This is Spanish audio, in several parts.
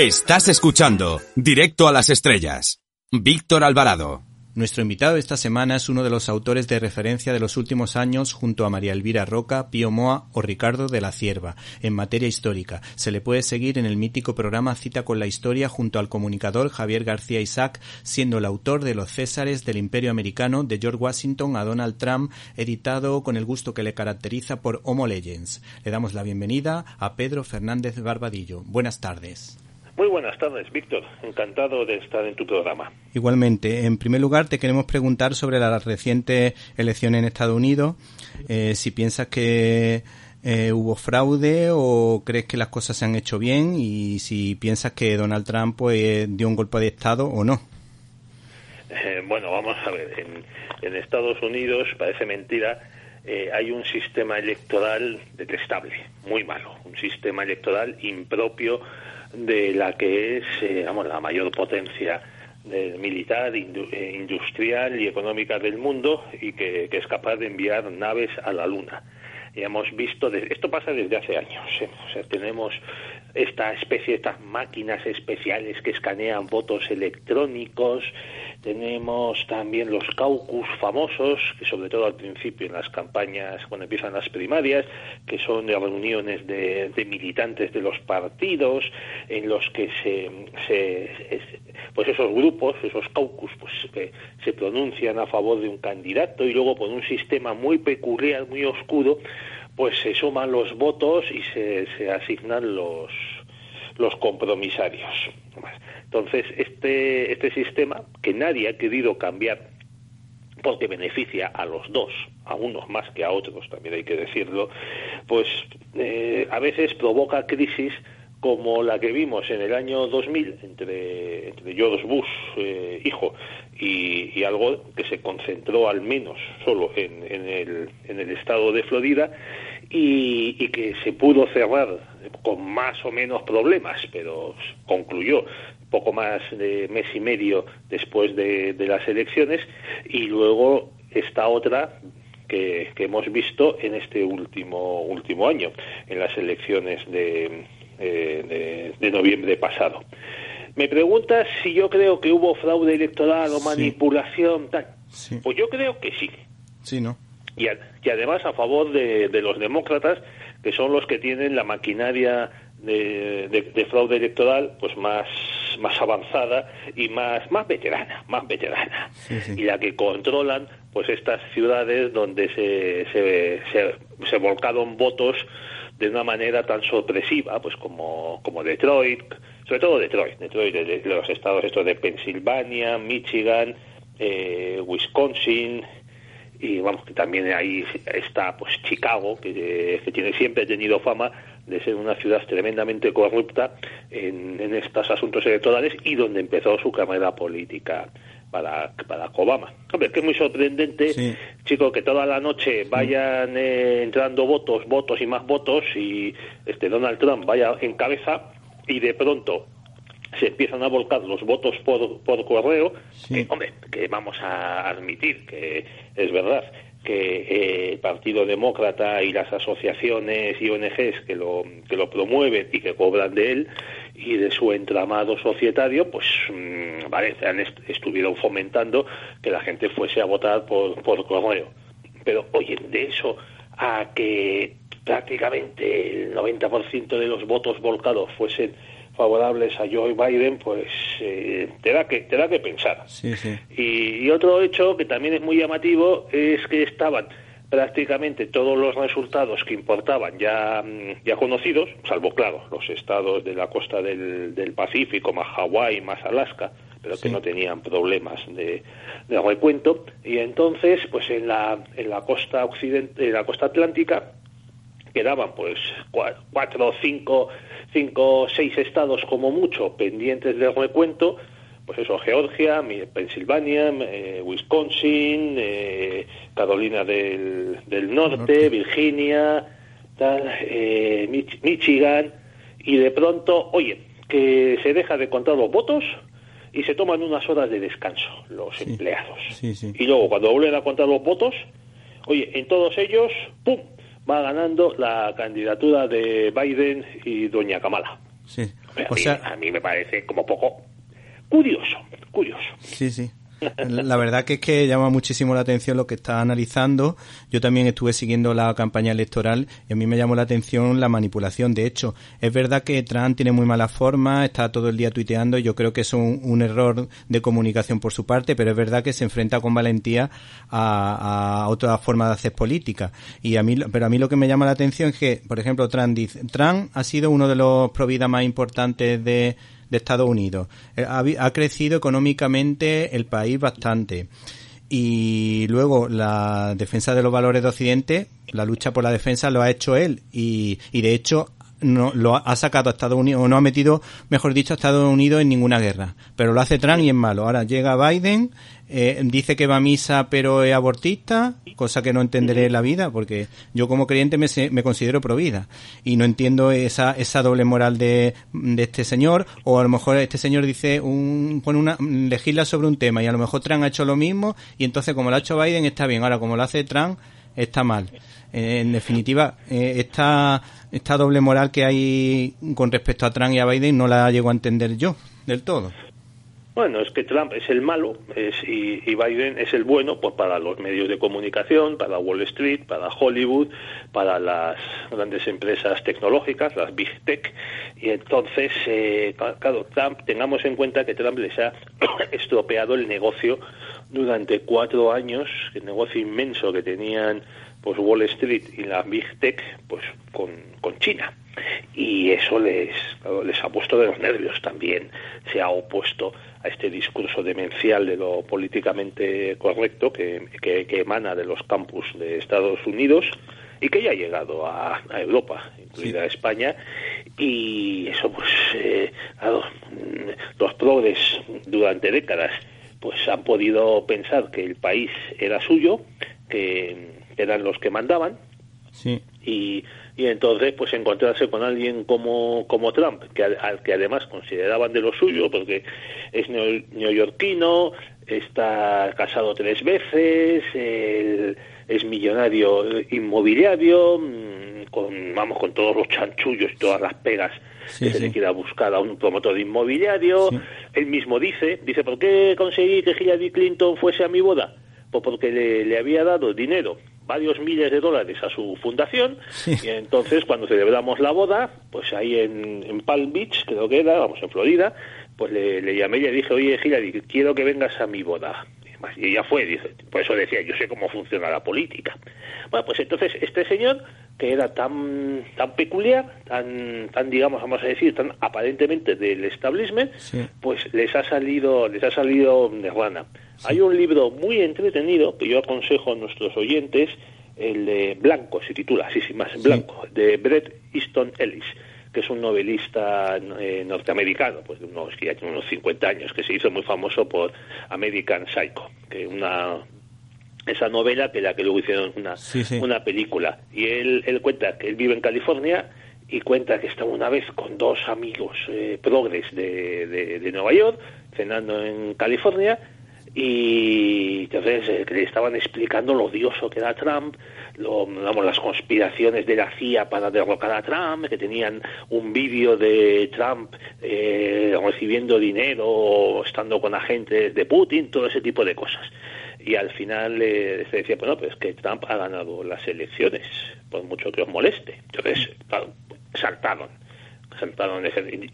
Estás escuchando Directo a las Estrellas. Víctor Alvarado. Nuestro invitado esta semana es uno de los autores de referencia de los últimos años junto a María Elvira Roca, Pío Moa o Ricardo de la Cierva en materia histórica. Se le puede seguir en el mítico programa Cita con la Historia junto al comunicador Javier García Isaac, siendo el autor de Los Césares del Imperio Americano de George Washington a Donald Trump, editado con el gusto que le caracteriza por Homo Legends. Le damos la bienvenida a Pedro Fernández Barbadillo. Buenas tardes. Muy buenas tardes, Víctor. Encantado de estar en tu programa. Igualmente. En primer lugar, te queremos preguntar sobre la reciente elección en Estados Unidos. Eh, si piensas que eh, hubo fraude o crees que las cosas se han hecho bien y si piensas que Donald Trump pues, dio un golpe de Estado o no. Eh, bueno, vamos a ver. En, Estados Unidos, parece mentira, hay un sistema electoral detestable, muy malo. Un sistema electoral impropio de la que es eh, la mayor potencia militar, eh, industrial y económica del mundo y que, es capaz de enviar naves a la Luna. Hemos visto, esto pasa desde hace años, ¿eh? o sea, tenemos esta especie, estas máquinas especiales que escanean votos electrónicos, tenemos también los caucus famosos, que sobre todo al principio en las campañas, cuando empiezan las primarias, que son de reuniones de, militantes de los partidos, en los que se, pues esos grupos, esos caucus, pues que se pronuncian a favor de un candidato y luego por un sistema muy peculiar, muy oscuro, pues se suman los votos y se, asignan los los compromisarios. Entonces, este, este sistema, que nadie ha querido cambiar porque beneficia a los dos, a unos más que a otros, también hay que decirlo, pues eh, a veces provoca crisis como la que vimos en el año 2000 entre, entre George Bush, eh, hijo, y, algo que se concentró al menos solo en, en, el, en el estado de Florida y, y, que se pudo cerrar con más o menos problemas, pero concluyó poco más de mes y medio después de, las elecciones y luego esta otra que, hemos visto en este último último año en las elecciones de, eh, de, noviembre pasado. Me preguntas si yo creo que hubo fraude electoral o manipulación, tal. Pues yo creo que sí. Sí, ¿no? Y, y además a favor de, de los demócratas, que son los que tienen la maquinaria de, fraude electoral pues más más avanzada y más más veterana más veterana y la que controlan pues estas ciudades donde se, se, se, volcaron votos de una manera tan sorpresiva pues como, como Detroit sobre todo Detroit Detroit de, los estados estos de Pensilvania Michigan eh, Wisconsin y vamos que también ahí está pues Chicago que, que tiene siempre tenido fama de ser una ciudad tremendamente corrupta en, estos asuntos electorales y donde empezó su carrera política para, para Obama. Hombre, que es muy sorprendente, chico, que toda la noche vayan eh, entrando votos, votos y más votos y este Donald Trump vaya en cabeza y de pronto se empiezan a volcar los votos por, por correo, hombre, que vamos a admitir que es verdad que eh, el Partido Demócrata y las asociaciones y ONGs que lo, que lo promueven y que cobran de él y de su entramado societario, pues mm, vale, estuvieron fomentando que la gente fuese a votar por, por correo. Pero, oye, de eso a que prácticamente el 90% de los votos volcados fuesen favorables a Joe Biden, pues eh, te, da que, te da que pensar. Y, otro hecho que también es muy llamativo es que estaban prácticamente todos los resultados que importaban ya, mm, ya conocidos, salvo, claro, los estados de la costa del, del Pacífico, más Hawái, más Alaska, pero que no tenían problemas de, de, recuento. Y entonces, pues en la, en la costa occidente, en la costa atlántica, quedaban pues cuatro cinco cinco seis estados como mucho pendientes del recuento, pues eso, Georgia, Pensilvania, eh, Wisconsin, eh, Carolina del, Norte, Virginia, eh, Michigan, y de pronto, oye, que se deja de contar los votos y se toman unas horas de descanso los empleados. Y luego, cuando vuelven a contar los votos, oye, en todos ellos, ¡pum!, va ganando la candidatura de Biden y doña Kamala. Sí. A, mí, a mí me parece como poco curioso, curioso. Sí, sí. La verdad que es que llama muchísimo la atención lo que está analizando. Yo también estuve siguiendo la campaña electoral y a mí me llamó la atención la manipulación. De hecho, es verdad que Trump tiene muy mala forma, está todo el día tuiteando yo creo que es un, error de comunicación por su parte, pero es verdad que se enfrenta con valentía a, otra forma de hacer política. Y a mí, pero a mí lo que me llama la atención es que, por ejemplo, Trump dice, Trump ha sido uno de los providas más importantes de de Estados Unidos. Eh, ha, crecido económicamente el país bastante. Y luego la defensa de los valores de Occidente, la lucha por la defensa lo ha hecho él. Y, y de hecho no lo ha sacado a Estados Unidos, o no ha metido, mejor dicho, a Estados Unidos en ninguna guerra. Pero lo hace Trump y es malo. Ahora llega Biden, eh, dice que va a misa pero es abortista, cosa que no entenderé en la vida, porque yo como creyente me, me considero provida. Y no entiendo esa, esa doble moral de, de este señor, o a lo mejor este señor dice, un, pone una, legisla sobre un tema y a lo mejor Trump ha hecho lo mismo y entonces como lo ha hecho Biden está bien. Ahora como lo hace Trump está mal. Eh, en definitiva, eh, esta, esta doble moral que hay con respecto a Trump y a Biden no la llego a entender yo del todo. Bueno, es que Trump es el malo y, Biden es el bueno pues para los medios de comunicación, para Wall Street, para Hollywood, para las grandes empresas tecnológicas, las Big Tech. Y entonces, eh, claro, Trump, tengamos en cuenta que Trump les ha estropeado el negocio durante cuatro años, el negocio inmenso que tenían pues Wall Street y la Big Tech pues con, con China y eso les, les ha puesto de los nervios también se ha opuesto a este discurso demencial de lo políticamente correcto que, que, emana de los campus de Estados Unidos y que ya ha llegado a, Europa, incluida España, y eso pues eh, los progres durante décadas pues han podido pensar que el país era suyo, que eran los que mandaban, y, y entonces pues encontrarse con alguien como, como Trump, que al, que además consideraban de lo suyo, porque es neoyorquino, está casado tres veces, es millonario inmobiliario, mm, con, vamos, con todos los chanchullos y todas las pegas que se le quiera buscar a un promotor inmobiliario. Él mismo dice, dice, ¿por qué conseguí que Hillary Clinton fuese a mi boda? Pues porque le, le había dado dinero varios miles de dólares a su fundación y entonces cuando celebramos la boda, pues ahí en, en, Palm Beach, creo que era, vamos, en Florida, pues le, le llamé y le dije, oye Hillary, quiero que vengas a mi boda. Y ella fue, dice, por eso decía, yo sé cómo funciona la política. Bueno, pues entonces este señor, que era tan tan peculiar, tan, tan digamos, vamos a decir, tan aparentemente del establishment, pues les ha salido, les ha salido de rana. Hay un libro muy entretenido que yo aconsejo a nuestros oyentes, el de Blanco, se titula, así sí, más Blanco, de Bret Easton Ellis que es un novelista eh, norteamericano, pues de unos, ya tiene unos 50 años, que se hizo muy famoso por American Psycho, que una esa novela que la que luego hicieron una, una película. Y él, él cuenta que él vive en California y cuenta que estaba una vez con dos amigos eh, progres de, de Nueva York cenando en California y entonces eh, le estaban explicando lo odioso que era Trump, lo, las conspiraciones de la CIA para derrocar a Trump, que tenían un vídeo de Trump eh, recibiendo dinero, estando con agentes de Putin, todo ese tipo de cosas. Y al final eh, se decía, bueno, pues que Trump ha ganado las elecciones, por mucho que os moleste. Entonces, saltaron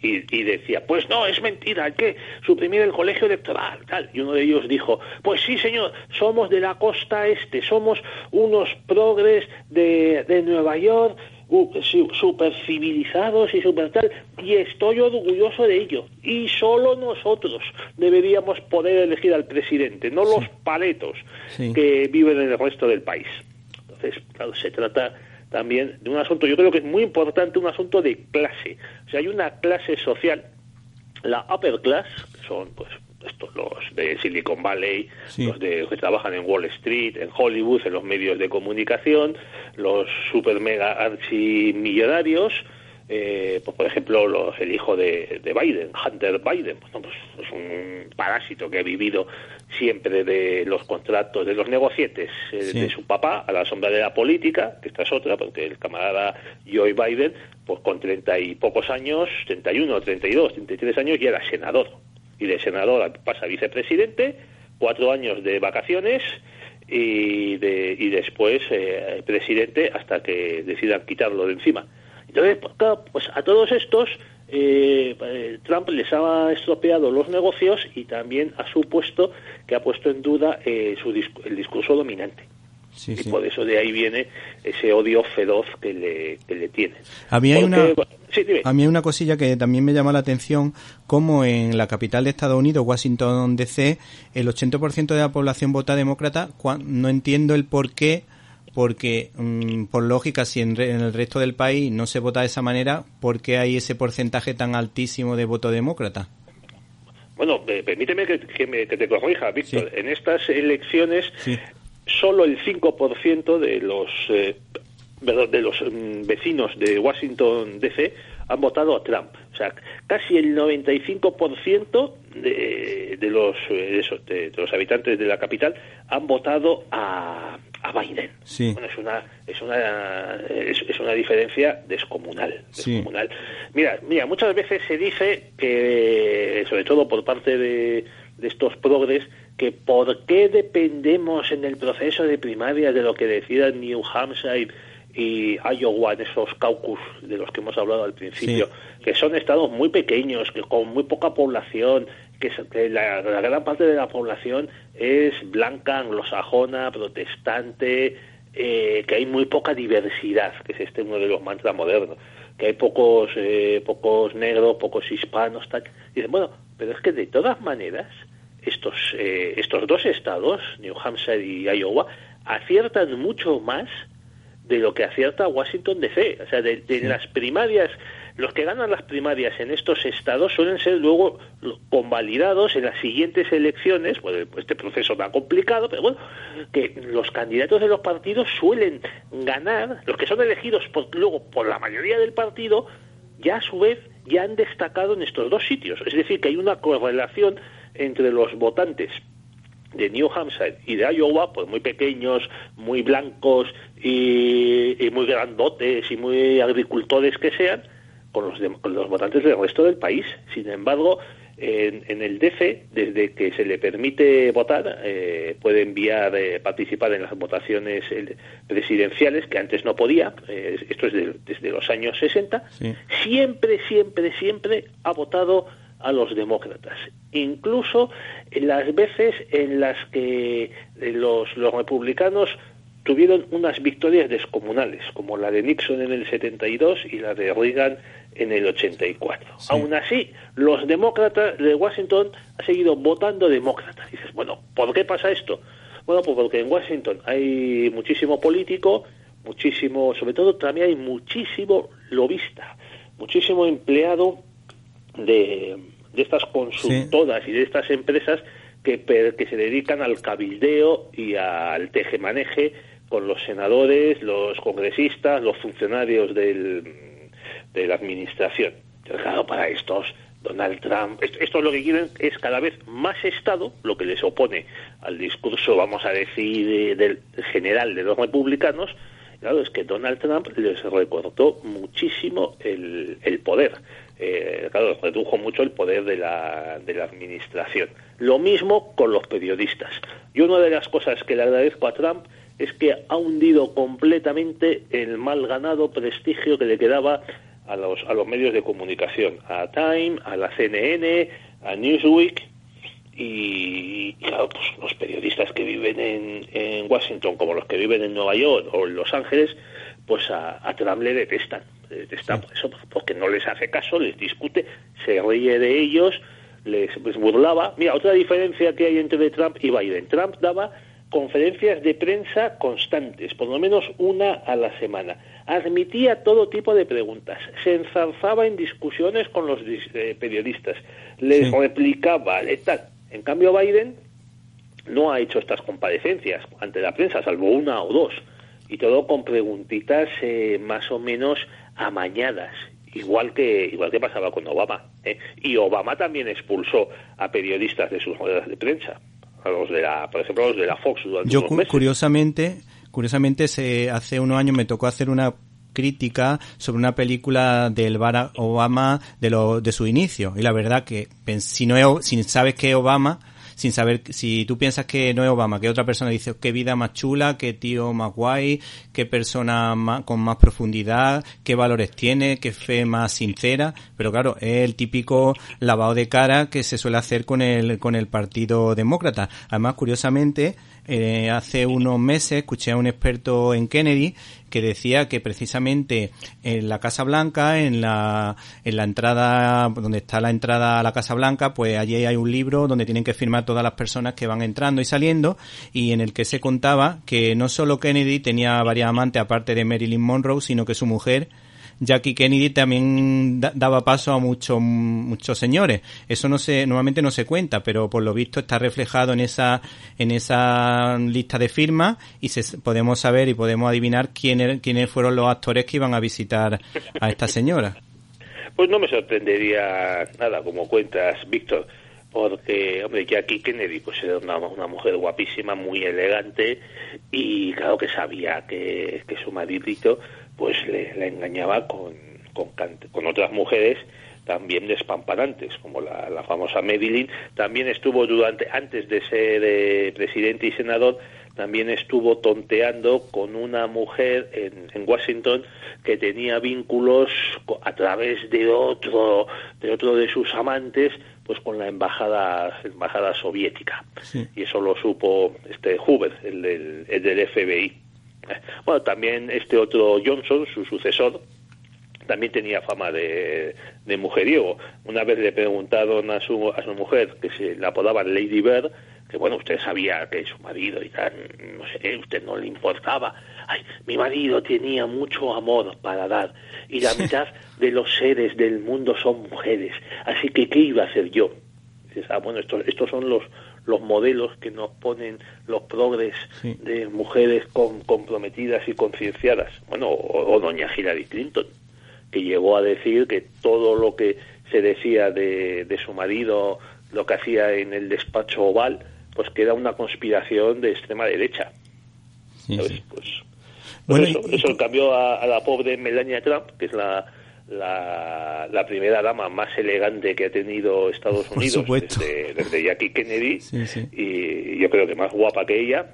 y, decía, pues no, es mentira, hay que suprimir el colegio electoral, tal. Y uno de ellos dijo, pues sí, señor, somos de la costa este, somos unos progres de, de Nueva York, super civilizados y super tal, y estoy orgulloso de ello. Y solo nosotros deberíamos poder elegir al presidente, no los paletos que viven en el resto del país. Entonces, claro, se trata también de un asunto, yo creo que es muy importante, un asunto de clase. O sea, hay una clase social, la upper class, que son pues estos los de Silicon Valley, los de que trabajan en Wall Street, en Hollywood, en los medios de comunicación, los super mega archimillonarios, eh, pues por ejemplo, el hijo de, Biden, Hunter Biden, pues, es un parásito que ha vivido siempre de los contratos, de los negocietes eh, de su papá a la sombra de la política, que esta es otra, porque el camarada Joe Biden, pues con treinta y pocos años, 31, 32, 33 años, ya era senador. Y de senador pasa a vicepresidente, cuatro años de vacaciones y, de, y después eh, presidente hasta que decidan quitarlo de encima. Entonces, pues, pues a todos estos eh, eh, Trump les ha estropeado los negocios y también ha supuesto que ha puesto en duda eh, su el discurso dominante. y por eso de ahí viene ese odio feroz que le, que le tiene. A mí, hay una, a mí hay una cosilla que también me llama la atención, como en la capital de Estados Unidos, Washington DC, el 80% de la población vota demócrata. No entiendo el por qué porque mm, por lógica si en, el resto del país no se vota de esa manera, ¿por qué hay ese porcentaje tan altísimo de voto demócrata? Bueno, permíteme que, te corrija, Víctor. En estas elecciones, solo el 5% de los, eh, de los mm, vecinos de Washington DC han votado a Trump. O sea, casi el 95% de, de, los, eh, de, los habitantes de la capital han votado a, a Biden. Bueno, es una es una es, una diferencia descomunal, descomunal. Mira, mira, muchas veces se dice que sobre todo por parte de, de estos progres que por qué dependemos en el proceso de primaria de lo que decidan New Hampshire y Iowa en esos caucus de los que hemos hablado al principio, que son estados muy pequeños, que con muy poca población, que, la, gran parte de la población es blanca, anglosajona, protestante, eh, que hay muy poca diversidad, que es este uno de los mantras modernos, que hay pocos, eh, pocos negros, pocos hispanos, tal. dicen, bueno, pero es que de todas maneras, estos, eh, estos dos estados, New Hampshire y Iowa, aciertan mucho más de lo que acierta Washington DC. O sea, de, las primarias los que ganan las primarias en estos estados suelen ser luego convalidados en las siguientes elecciones, bueno, este proceso tan complicado, pero bueno, que los candidatos de los partidos suelen ganar, los que son elegidos luego por la mayoría del partido, ya a su vez ya han destacado en estos dos sitios. Es decir, que hay una correlación entre los votantes de New Hampshire y de Iowa, pues muy pequeños, muy blancos y muy grandotes y muy agricultores que sean, con los, con los votantes del resto del país. Sin embargo, en, el DF, desde que se le permite votar, eh, puede enviar, eh, participar en las votaciones presidenciales, que antes no podía, eh, esto es desde los años 60, siempre, siempre, siempre ha votado a los demócratas. Incluso en las veces en las que los, los republicanos tuvieron unas victorias descomunales, como la de Nixon en el 72 y la de Reagan en el 84. Aún así, los demócratas de Washington han seguido votando demócratas. Dices, bueno, ¿por qué pasa esto? Bueno, pues porque en Washington hay muchísimo político, muchísimo, sobre todo también hay muchísimo lobista, muchísimo empleado de, de estas consultoras y de estas empresas que, que se dedican al cabildeo y al tejemaneje con los senadores, los congresistas, los funcionarios del, de la administración. Claro, para estos, Donald Trump, esto, lo que quieren es cada vez más Estado, lo que les opone al discurso, vamos a decir, del general de los republicanos. Claro, es que Donald Trump les recortó muchísimo el, el poder. Eh, claro, redujo mucho el poder de la, de la administración. Lo mismo con los periodistas. Y una de las cosas que le agradezco a Trump es que ha hundido completamente el mal ganado prestigio que le quedaba a los, a los medios de comunicación, a Time, a la CNN, a Newsweek y, claro, pues los periodistas que viven en, en, Washington como los que viven en Nueva York o en Los Ángeles, pues a, Trump le detestan, detestan por eso, porque no les hace caso, les discute, se ríe de ellos, les, les burlaba. Mira, otra diferencia que hay entre Trump y Biden. Trump daba conferencias de prensa constantes, por lo menos una a la semana. Admitía todo tipo de preguntas, se enzarzaba en discusiones con los eh, periodistas, les replicaba, tal. En cambio, Biden no ha hecho estas comparecencias ante la prensa, salvo una o dos, y todo con preguntitas eh, más o menos amañadas igual que igual que pasaba con Obama. ¿eh? Y Obama también expulsó a periodistas de sus ruedas de prensa, a los de la, por ejemplo, a los de la Fox durante Yo unos meses. curiosamente, curiosamente se, hace unos años me tocó hacer una crítica sobre una película del Barack Obama de, lo, de su inicio y la verdad que si no si sabes que es Obama sin saber si tú piensas que no es Obama, que otra persona dice qué vida más chula, qué tío más guay, qué persona con más profundidad, qué valores tiene, qué fe más sincera, pero claro, es el típico lavado de cara que se suele hacer con el, con el Partido Demócrata. Además, curiosamente, eh, hace unos meses escuché a un experto en Kennedy que decía que precisamente en la Casa Blanca, en la, en la entrada, donde está la entrada a la Casa Blanca, pues allí hay un libro donde tienen que firmar todas las personas que van entrando y saliendo y en el que se contaba que no solo Kennedy tenía varias amantes aparte de Marilyn Monroe, sino que su mujer Jackie Kennedy también daba paso a muchos muchos señores. Eso no se normalmente no se cuenta, pero por lo visto está reflejado en esa en esa lista de firmas y se, podemos saber y podemos adivinar quiénes quiénes fueron los actores que iban a visitar a esta señora. Pues no me sorprendería nada, como cuentas, Víctor, porque, hombre, Jackie Kennedy pues era una, mujer guapísima, muy elegante, y claro que sabía que, que su maridito pues le, le engañaba con, con, con, otras mujeres también despampanantes, como la, la, famosa Marilyn, también estuvo durante, antes de ser eh, presidente y senador, también estuvo tonteando con una mujer en, en, Washington que tenía vínculos a través de otro de otro de sus amantes pues con la embajada embajada soviética. Sí. y eso lo supo este Hoover el del, el del FBI bueno, también este otro Johnson, su sucesor, también tenía fama de, de mujeriego. Una vez le preguntaron a su, a su mujer, que se la apodaban Lady Bird, que bueno, usted sabía que su marido y tal, no sé, usted no le importaba. Ay, mi marido tenía mucho amor para dar y la mitad de los seres del mundo son mujeres, así que ¿qué iba a hacer yo? Dices, ah, bueno, estos, estos son los, los modelos que nos ponen los progres sí. de mujeres con, comprometidas y concienciadas. Bueno, o, o, doña Hillary Clinton, que llegó a decir que todo lo que se decía de, de su marido, lo que hacía en el despacho oval, pues que era una conspiración de extrema derecha. Sí, sí. Pues, pues bueno, eso, y, eso cambió a, a la pobre Melania Trump, que es la la, la, primera dama más elegante que ha tenido Estados Unidos desde, desde, Jackie Kennedy. Sí, sí. y yo creo que más guapa que ella.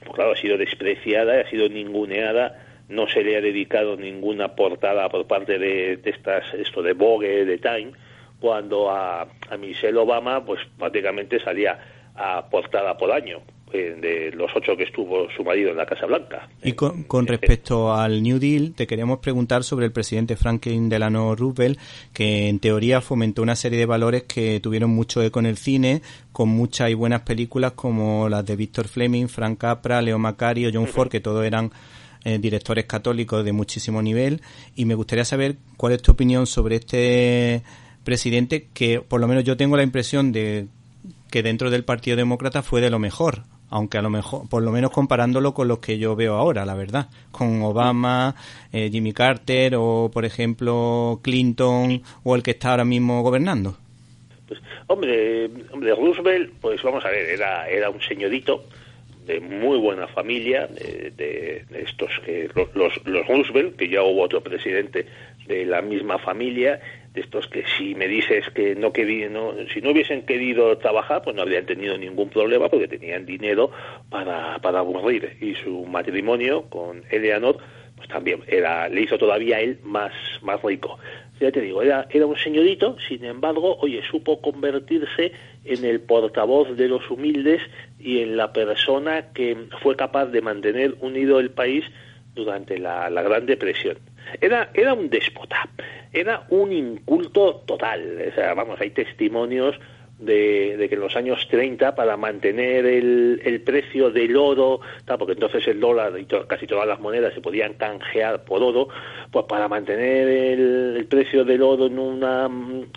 Pues claro ha sido despreciada ha sido ninguneada no se le ha dedicado ninguna portada por parte de, de estas esto de Vogue de Time cuando a, a Michelle Obama pues prácticamente salía a portada por año de los ocho que estuvo su marido en la Casa Blanca. Y con, con respecto al New Deal, te queríamos preguntar sobre el presidente Franklin Delano Roosevelt, que en teoría fomentó una serie de valores que tuvieron mucho eco en el cine, con muchas y buenas películas como las de Víctor Fleming, Frank Capra, Leo Macario, John Ford, que todos eran eh, directores católicos de muchísimo nivel. Y me gustaría saber cuál es tu opinión sobre este presidente, que por lo menos yo tengo la impresión de que dentro del Partido Demócrata fue de lo mejor, aunque a lo mejor, por lo menos comparándolo con los que yo veo ahora, la verdad, con Obama, eh, Jimmy Carter o, por ejemplo, Clinton o el que está ahora mismo gobernando. Pues, hombre, hombre, Roosevelt, pues vamos a ver, era, era un señorito de muy buena familia, de, de, estos que los, los Roosevelt, que ya hubo otro presidente de la misma familia, de estos que si me dices que no, querí, no si no hubiesen querido trabajar pues no habrían tenido ningún problema porque tenían dinero para, para aburrir. Y su matrimonio con Eleanor pues también era le hizo todavía él más más rico. Ya te digo era era un señorito sin embargo oye supo convertirse en el portavoz de los humildes y en la persona que fue capaz de mantener unido el país durante la, la Gran Depresión era, era un déspota, era un inculto total. O sea, vamos, hay testimonios de, de, que en los años 30 para mantener el, el precio del oro, porque entonces el dólar y casi todas las monedas se podían canjear por oro, pues para mantener el, el precio del oro en una,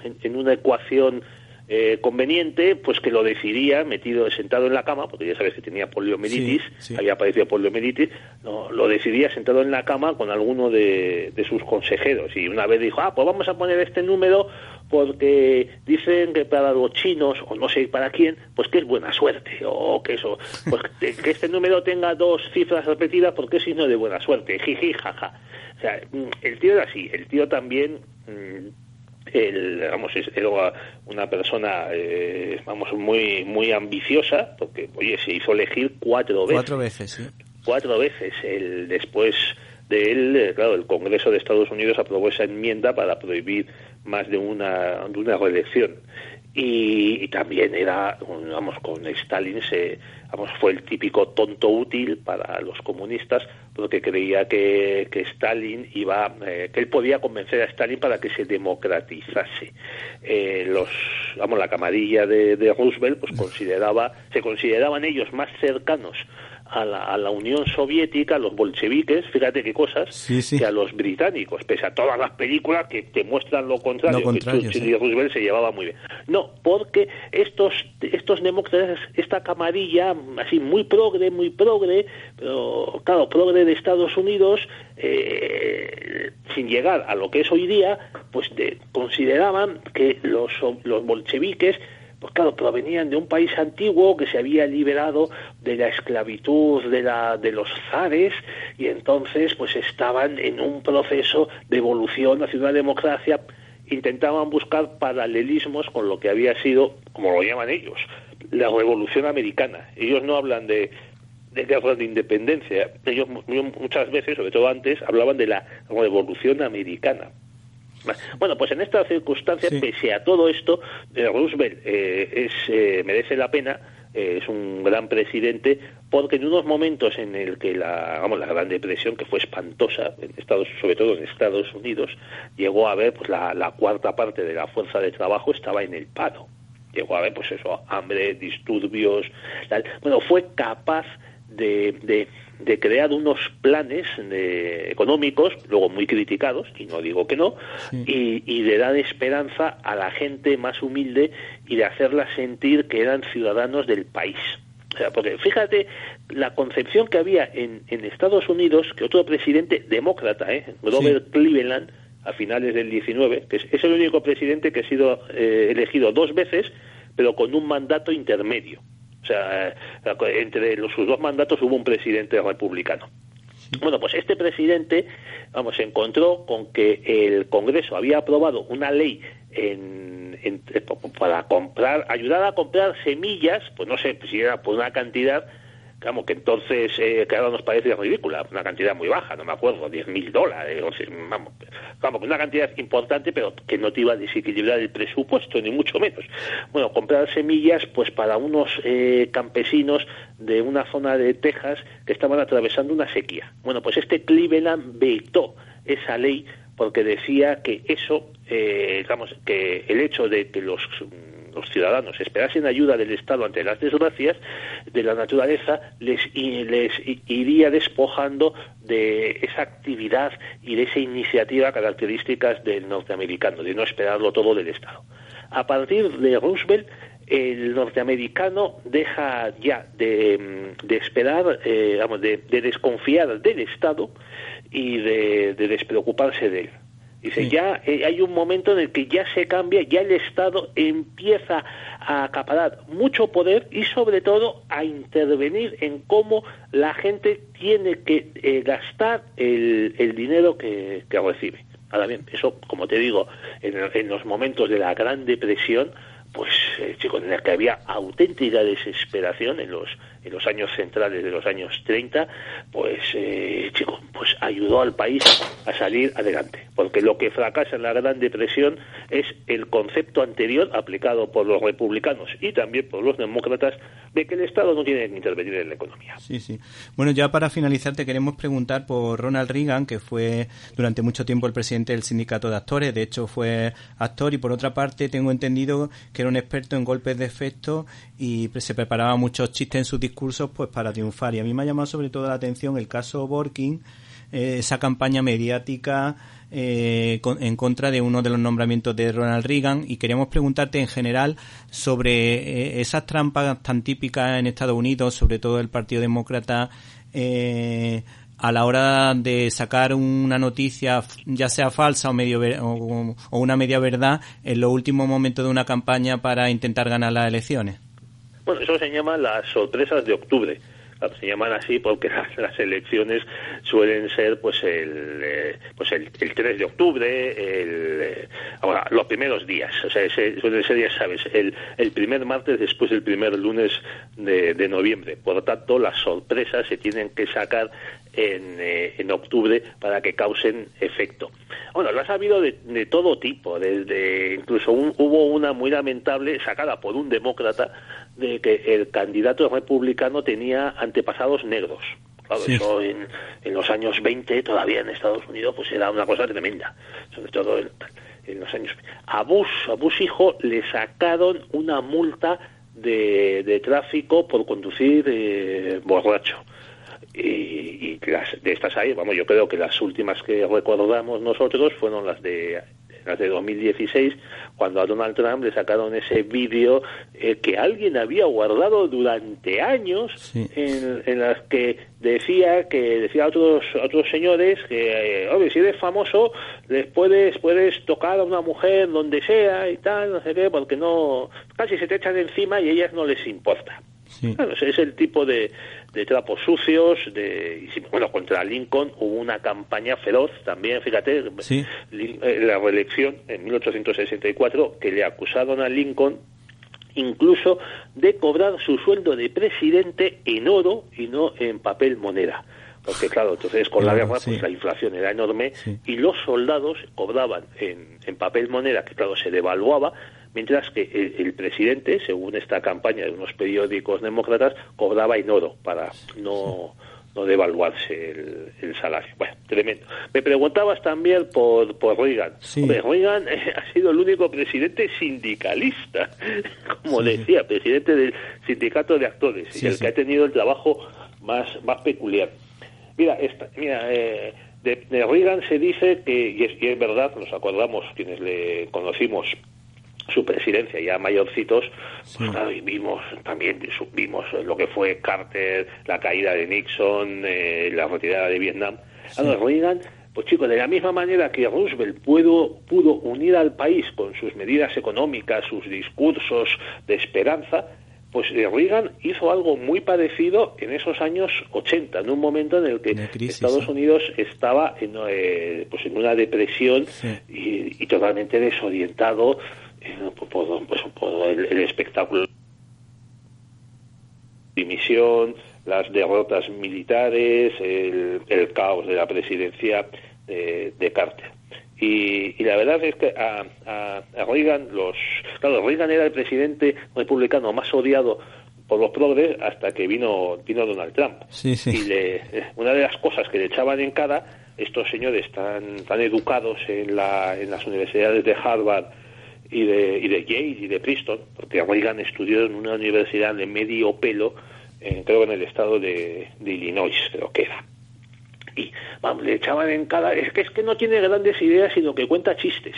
en una ecuación eh, conveniente, pues que lo decidía metido, sentado en la cama, porque ya sabes que tenía poliomielitis, había padecido poliomielitis, no, lo decidía sentado en la cama con alguno de, de sus consejeros. Y una vez dijo, ah, pues vamos a poner este número porque dicen que para los chinos, o no sé para quién, pues que es buena suerte, o que eso, pues que este número tenga dos cifras repetidas porque es signo de buena suerte, jiji, jaja. O sea, el tío era así, el tío también... Mm, el, vamos, era una persona, eh, vamos, muy, muy ambiciosa, porque, oye, se hizo elegir cuatro veces. Cuatro veces, sí. Cuatro veces. El, después de él, eh, claro, el Congreso de Estados Unidos aprobó esa enmienda para prohibir más de una, de una reelección. Y, también era, vamos, con Stalin se, vamos, fue el típico tonto útil para los comunistas porque creía que, que Stalin iba, eh, que él podía convencer a Stalin para que se democratizase. Eh, los, vamos, la camarilla de, de Roosevelt, pues consideraba, se consideraban ellos más cercanos a la, a la, Unión Soviética, a los bolcheviques, fíjate qué cosas, que a los británicos, pese a todas las películas que te muestran lo contrario, que Churchill y Roosevelt se llevaba muy bien. No, porque estos, estos demócratas, esta camarilla, así muy progre, muy progre, pero claro, progre de Estados Unidos, eh, sin llegar a lo que es hoy día, pues consideraban que los, los bolcheviques pues claro, provenían de un país antiguo que se había liberado de la esclavitud de, la, de los zares y entonces pues estaban en un proceso de evolución hacia una democracia, intentaban buscar paralelismos con lo que había sido, como lo llaman ellos, la revolución americana. Ellos no hablan de de de independencia. Ellos muchas veces, sobre todo antes, hablaban de la revolución americana. Bueno, pues en esta circunstancia, pese a todo esto, eh, Roosevelt eh, es, eh, merece la pena, es un gran presidente, porque en unos momentos en el que la, vamos, la Gran Depresión, que fue espantosa, en Estados, sobre todo en Estados Unidos, llegó a ver, pues la, la cuarta parte de la fuerza de trabajo estaba en el paro. Llegó a ver, pues eso, hambre, disturbios, tal. Bueno, fue capaz de, de de crear unos planes de, económicos, luego muy criticados, y no digo que no, y, y, de dar esperanza a la gente más humilde y de hacerla sentir que eran ciudadanos del país. O sea, porque fíjate la concepción que había en, en Estados Unidos, que otro presidente demócrata, ¿eh? Robert Cleveland, a finales del 19, que es, el único presidente que ha sido eh, elegido dos veces, pero con un mandato intermedio. O sea, entre los, sus dos mandatos hubo un presidente republicano. Bueno, pues este presidente, vamos, se encontró con que el Congreso había aprobado una ley en, para comprar, ayudar a comprar semillas, pues no sé si era por una cantidad Vamos, que entonces, eh, claro, nos parece ridícula, una cantidad muy baja, no me acuerdo, 10 mil dólares, vamos, vamos, una cantidad importante, pero que no te iba a desequilibrar el presupuesto, ni mucho menos. Bueno, comprar semillas, pues para unos eh, campesinos de una zona de Texas que estaban atravesando una sequía. Bueno, pues este Cleveland vetó esa ley porque decía que eso, eh, digamos, que el hecho de que los los ciudadanos esperasen ayuda del Estado ante las desgracias de la naturaleza, les, les iría despojando de esa actividad y de esa iniciativa características del norteamericano, de no esperarlo todo del Estado. A partir de Roosevelt, el norteamericano deja ya de, de esperar, eh, de, desconfiar del Estado y de despreocuparse de él. Dice, ya eh, hay un momento en el que ya se cambia, ya el Estado empieza a acaparar mucho poder y sobre todo a intervenir en cómo la gente tiene que eh, gastar el, el dinero que, que, recibe. Ahora bien, eso, como te digo, en, en los momentos de la Gran Depresión, pues eh, chicos, en el que había auténtica desesperación en los en los años centrales de los años 30, pues eh, pues ayudó al país a salir adelante, porque lo que fracasa en la Gran Depresión es el concepto anterior aplicado por los republicanos y también por los demócratas de que el Estado no tiene que intervenir en la economía. Sí, sí. Bueno, ya para finalizar te queremos preguntar por Ronald Reagan, que fue durante mucho tiempo el presidente del sindicato de actores, de hecho fue actor y por otra parte tengo entendido que era un experto en golpes de efecto y se preparaba muchos chistes en sus discursos pues para triunfar. Y a mí me ha llamado sobre todo la atención el caso Borkin, esa campaña mediática eh, en contra de uno de los nombramientos de Ronald Reagan y queríamos preguntarte en general sobre eh, esas trampas tan típicas en Estados Unidos, sobre todo el Partido Demócrata, eh, a la hora de sacar una noticia, ya sea falsa o, medio o, una media verdad, en los últimos momentos de una campaña para intentar ganar las elecciones. Bueno, eso se llama las sorpresas de octubre se llaman así porque las, elecciones suelen ser pues el eh, pues el, 3 de octubre el eh, los primeros días o sea suelen ser ya sabes el, el primer martes después del primer lunes de, noviembre. Por lo tanto las sorpresas se tienen que sacar en, eh, en octubre para que causen efecto. Bueno las ha habido de, de todo tipo desde incluso hubo una muy lamentable sacada por un demócrata de que el candidato republicano tenía antepasados negros. Claro, eso en, en, los años 20 todavía en Estados Unidos pues era una cosa tremenda, sobre todo en, los años... A Bush, a Bush hijo le sacaron una multa de, de tráfico por conducir eh, borracho. Y, y las, de estas ahí, vamos, yo creo que las últimas que recordamos nosotros fueron las de de 2016, cuando a Donald Trump le sacaron ese vídeo eh, que alguien había guardado durante años, en, en, las que decía que decía a otros otros señores que, eh, si eres famoso, les puedes puedes tocar a una mujer donde sea y tal, no sé qué, porque no casi se te echan encima y a ellas no les importa. Bueno, ese es el tipo de, de trapos sucios, de, bueno, contra Lincoln hubo una campaña feroz también, fíjate, eh, la reelección en 1864, que le acusaron a Lincoln incluso de cobrar su sueldo de presidente en oro y no en papel moneda. Porque claro, entonces con la guerra pues la inflación era enorme y los soldados cobraban en, en papel moneda, que claro se devaluaba, mientras que el, presidente, según esta campaña de unos periódicos demócratas, cobraba en oro para no, no devaluarse el, salario. Bueno, tremendo. Me preguntabas también por, por Reagan. Reagan ha sido el único presidente sindicalista, como decía, presidente del sindicato de actores, y el que ha tenido el trabajo más, más peculiar. Mira, esta, mira eh, de, Reagan se dice que, y es, y es verdad, nos acordamos quienes le conocimos su presidencia ya mayorcitos, pues claro, y vimos también vimos lo que fue Carter, la caída de Nixon, eh, la retirada de Vietnam. Reagan, pues chicos, de la misma manera que Roosevelt pudo, pudo unir al país con sus medidas económicas, sus discursos de esperanza, pues eh, Reagan hizo algo muy parecido en esos años 80, en un momento en el que Estados Unidos estaba en, eh, pues en una depresión y, y, totalmente desorientado por, pues, por el, espectáculo dimisión, las derrotas militares, el, caos de la presidencia de, Carter. Y, la verdad es que a, a, Reagan, los, claro, Reagan era el presidente republicano más odiado por los progres hasta que vino, vino Donald Trump. Y le, una de las cosas que le echaban en cara, estos señores tan, tan educados en, la, en las universidades de Harvard y de, y de Yale y de Princeton, porque Reagan estudió en una universidad de medio pelo, creo creo en el estado de, Illinois, creo que era. Y vamos, le echaban en cada... Es que es que no tiene grandes ideas, sino que cuenta chistes.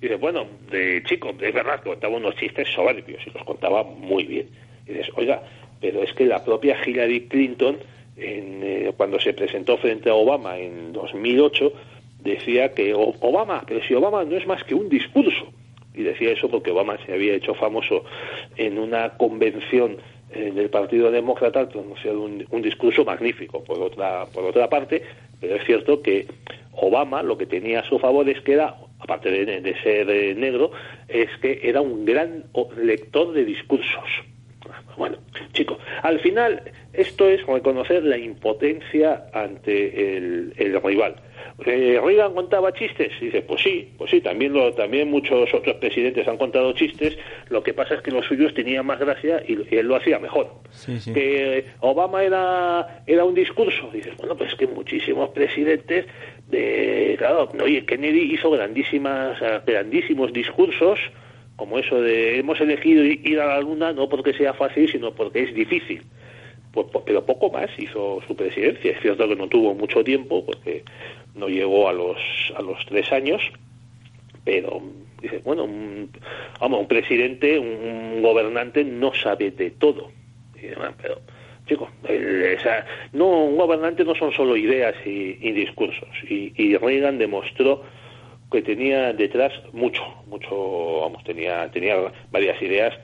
Y dice, bueno, de chico, es verdad que contaba unos chistes soberbios y los contaba muy bien. Y dices, oiga, pero es que la propia Hillary Clinton, en, eh, cuando se presentó frente a Obama en 2008, decía que Obama, pero si Obama no es más que un discurso, y decía eso porque Obama se había hecho famoso en una convención eh, del Partido Demócrata pronunciado un, discurso magnífico por otra por otra parte pero es cierto que Obama lo que tenía a su favor es que era aparte de, ser eh, negro es que era un gran lector de discursos. Bueno chicos al final esto es reconocer la impotencia ante el rival eh, Reagan contaba chistes, y dice, pues sí, pues sí, también, lo, también muchos otros presidentes han contado chistes, lo que pasa es que los suyos tenían más gracia y, él lo hacía mejor. Que Obama era, era un discurso, y dices, bueno, pues que muchísimos presidentes, de, claro, oye, Kennedy hizo grandísimas, grandísimos discursos, como eso de hemos elegido ir a la luna no porque sea fácil, sino porque es difícil. Pues, pero poco más hizo su presidencia. Es cierto que no tuvo mucho tiempo, porque no llegó a los, a los tres años, pero dice, bueno, un, vamos, un presidente, un gobernante no sabe de todo. pero, chicos, no, un gobernante no son solo ideas y, discursos. Y, y, Reagan demostró que tenía detrás mucho, mucho, vamos, tenía, tenía varias ideas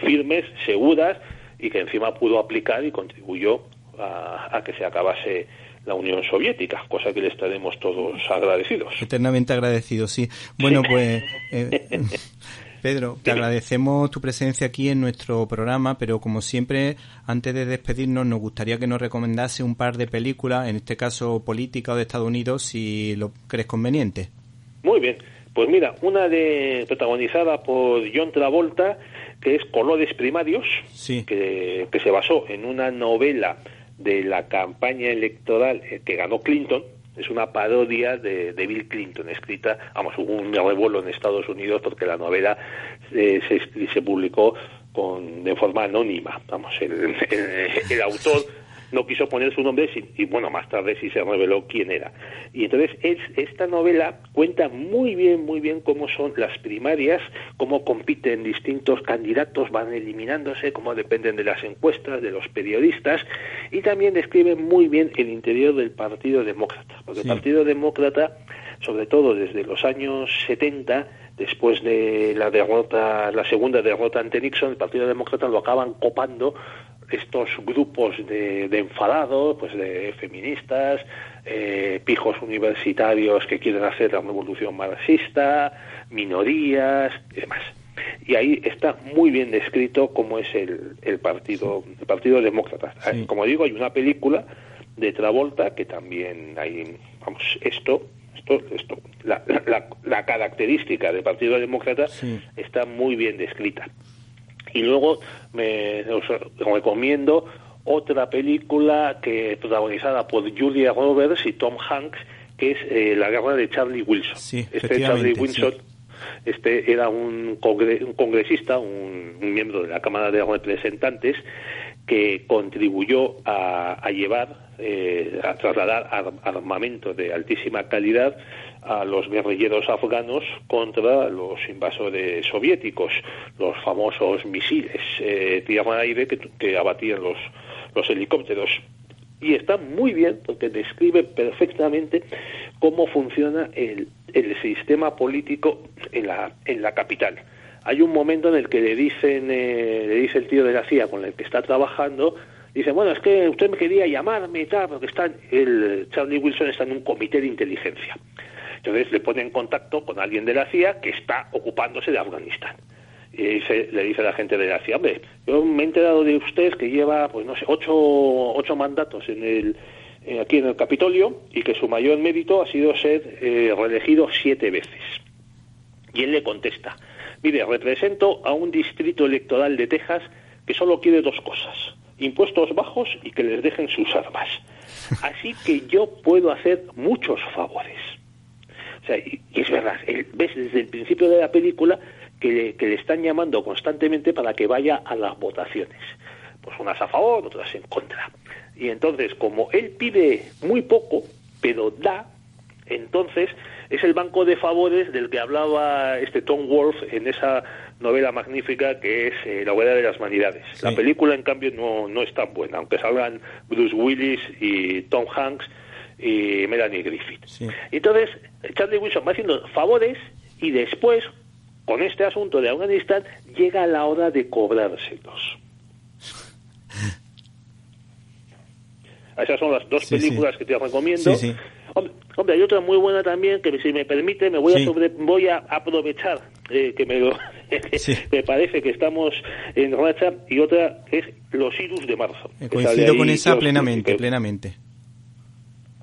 firmes, seguras y que encima pudo aplicar y contribuyó a, que se acabase la Unión Soviética, cosa que le estaremos todos agradecidos. Eternamente agradecidos, sí. Bueno, pues eh, Pedro, te agradecemos tu presencia aquí en nuestro programa, pero como siempre, antes de despedirnos, nos gustaría que nos recomendase un par de películas, en este caso política o de Estados Unidos, si lo crees conveniente. Muy bien. Pues mira, una de protagonizada por John Travolta, que es Colores Primarios, que, se basó en una novela de la campaña electoral eh, que ganó Clinton, es una parodia de, Bill Clinton, escrita, vamos, hubo un revuelo en Estados Unidos porque la novela eh, se, se, publicó con, de forma anónima, vamos, el autor no quiso poner su nombre y bueno, más tarde sí se reveló quién era. Y entonces es, esta novela cuenta muy bien, muy bien cómo son las primarias, cómo compiten distintos candidatos, van eliminándose, cómo dependen de las encuestas, de los periodistas y también describe muy bien el interior del Partido Demócrata, porque el Partido Demócrata, sobre todo desde los años 70, después de la derrota, la segunda derrota ante Nixon, el Partido Demócrata lo acaban copando estos grupos de, enfadados, pues de feministas, eh, pijos universitarios que quieren hacer la revolución marxista, minorías y demás. Y ahí está muy bien descrito cómo es el, el partido el partido demócrata. Como digo, hay una película de Travolta que también hay, vamos, esto esto, esto la, la, la característica del Partido Demócrata está muy bien descrita. Y luego me os recomiendo otra película que protagonizada por Julia Roberts y Tom Hanks, que es eh, La guerra de Charlie Wilson. este Charlie Wilson este era un, un congresista, un, miembro de la Cámara de Representantes que contribuyó a, llevar, eh, a trasladar armamento de altísima calidad a los guerrilleros afganos contra los invasores soviéticos, los famosos misiles eh, tierra-aire que, abatían los, los helicópteros. Y está muy bien porque describe perfectamente cómo funciona el, el sistema político en la, en la capital. Hay un momento en el que le dicen, eh, le dice el tío de la CIA con el que está trabajando, dice, bueno, es que usted me quería llamarme y tal, porque está, el Charlie Wilson está en un comité de inteligencia. Entonces le pone en contacto con alguien de la CIA que está ocupándose de Afganistán. Y le dice a la gente de la CIA, hombre, yo me he enterado de usted que lleva, pues no sé, ocho, ocho mandatos en el, eh, aquí en el Capitolio y que su mayor mérito ha sido ser eh, reelegido siete veces. Y él le contesta, mire, represento a un distrito electoral de Texas que solo quiere dos cosas, impuestos bajos y que les dejen sus armas. Así que yo puedo hacer muchos favores y, es verdad, ves desde el principio de la película que, le están llamando constantemente para que vaya a las votaciones. Pues unas a favor, otras en contra. Y entonces, como él pide muy poco, pero da, entonces es el banco de favores del que hablaba este Tom Wolfe en esa novela magnífica que es eh, La huella de las vanidades. La película, en cambio, no, no es tan buena, aunque salgan Bruce Willis y Tom Hanks y Melanie Griffith. Entonces, Charlie Wilson va haciendo favores y después, con este asunto de Afganistán, llega la hora de cobrárselos. Esas son las dos películas que te recomiendo. Hombre, hay otra muy buena también que si me permite me voy a sobre, voy a aprovechar eh, que me, me parece que estamos en racha y otra es Los Irus de marzo. Coincido con esa plenamente, plenamente.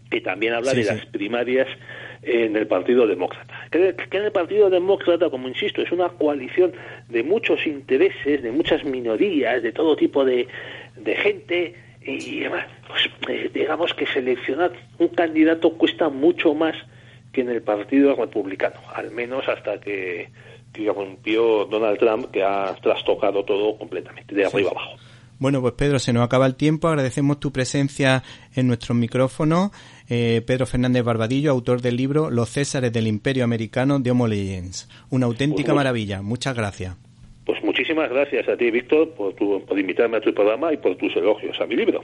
Que también habla de las primarias en el Partido Demócrata. Que, en el Partido Demócrata, como insisto, es una coalición de muchos intereses, de muchas minorías, de todo tipo de, gente, y pues, eh, digamos que seleccionar un candidato cuesta mucho más que en el Partido Republicano, al menos hasta que, que rompió Donald Trump, que ha trastocado todo completamente, de arriba abajo. Bueno, pues Pedro, se nos acaba el tiempo. Agradecemos tu presencia en nuestros micrófonos. Eh, Pedro Fernández Barbadillo, autor del libro Los Césares del Imperio Americano de Homo Legends. Una auténtica Pues, maravilla. Muchas gracias. Muchísimas gracias a ti, Víctor, por, por invitarme a tu programa y por tus elogios a mi libro.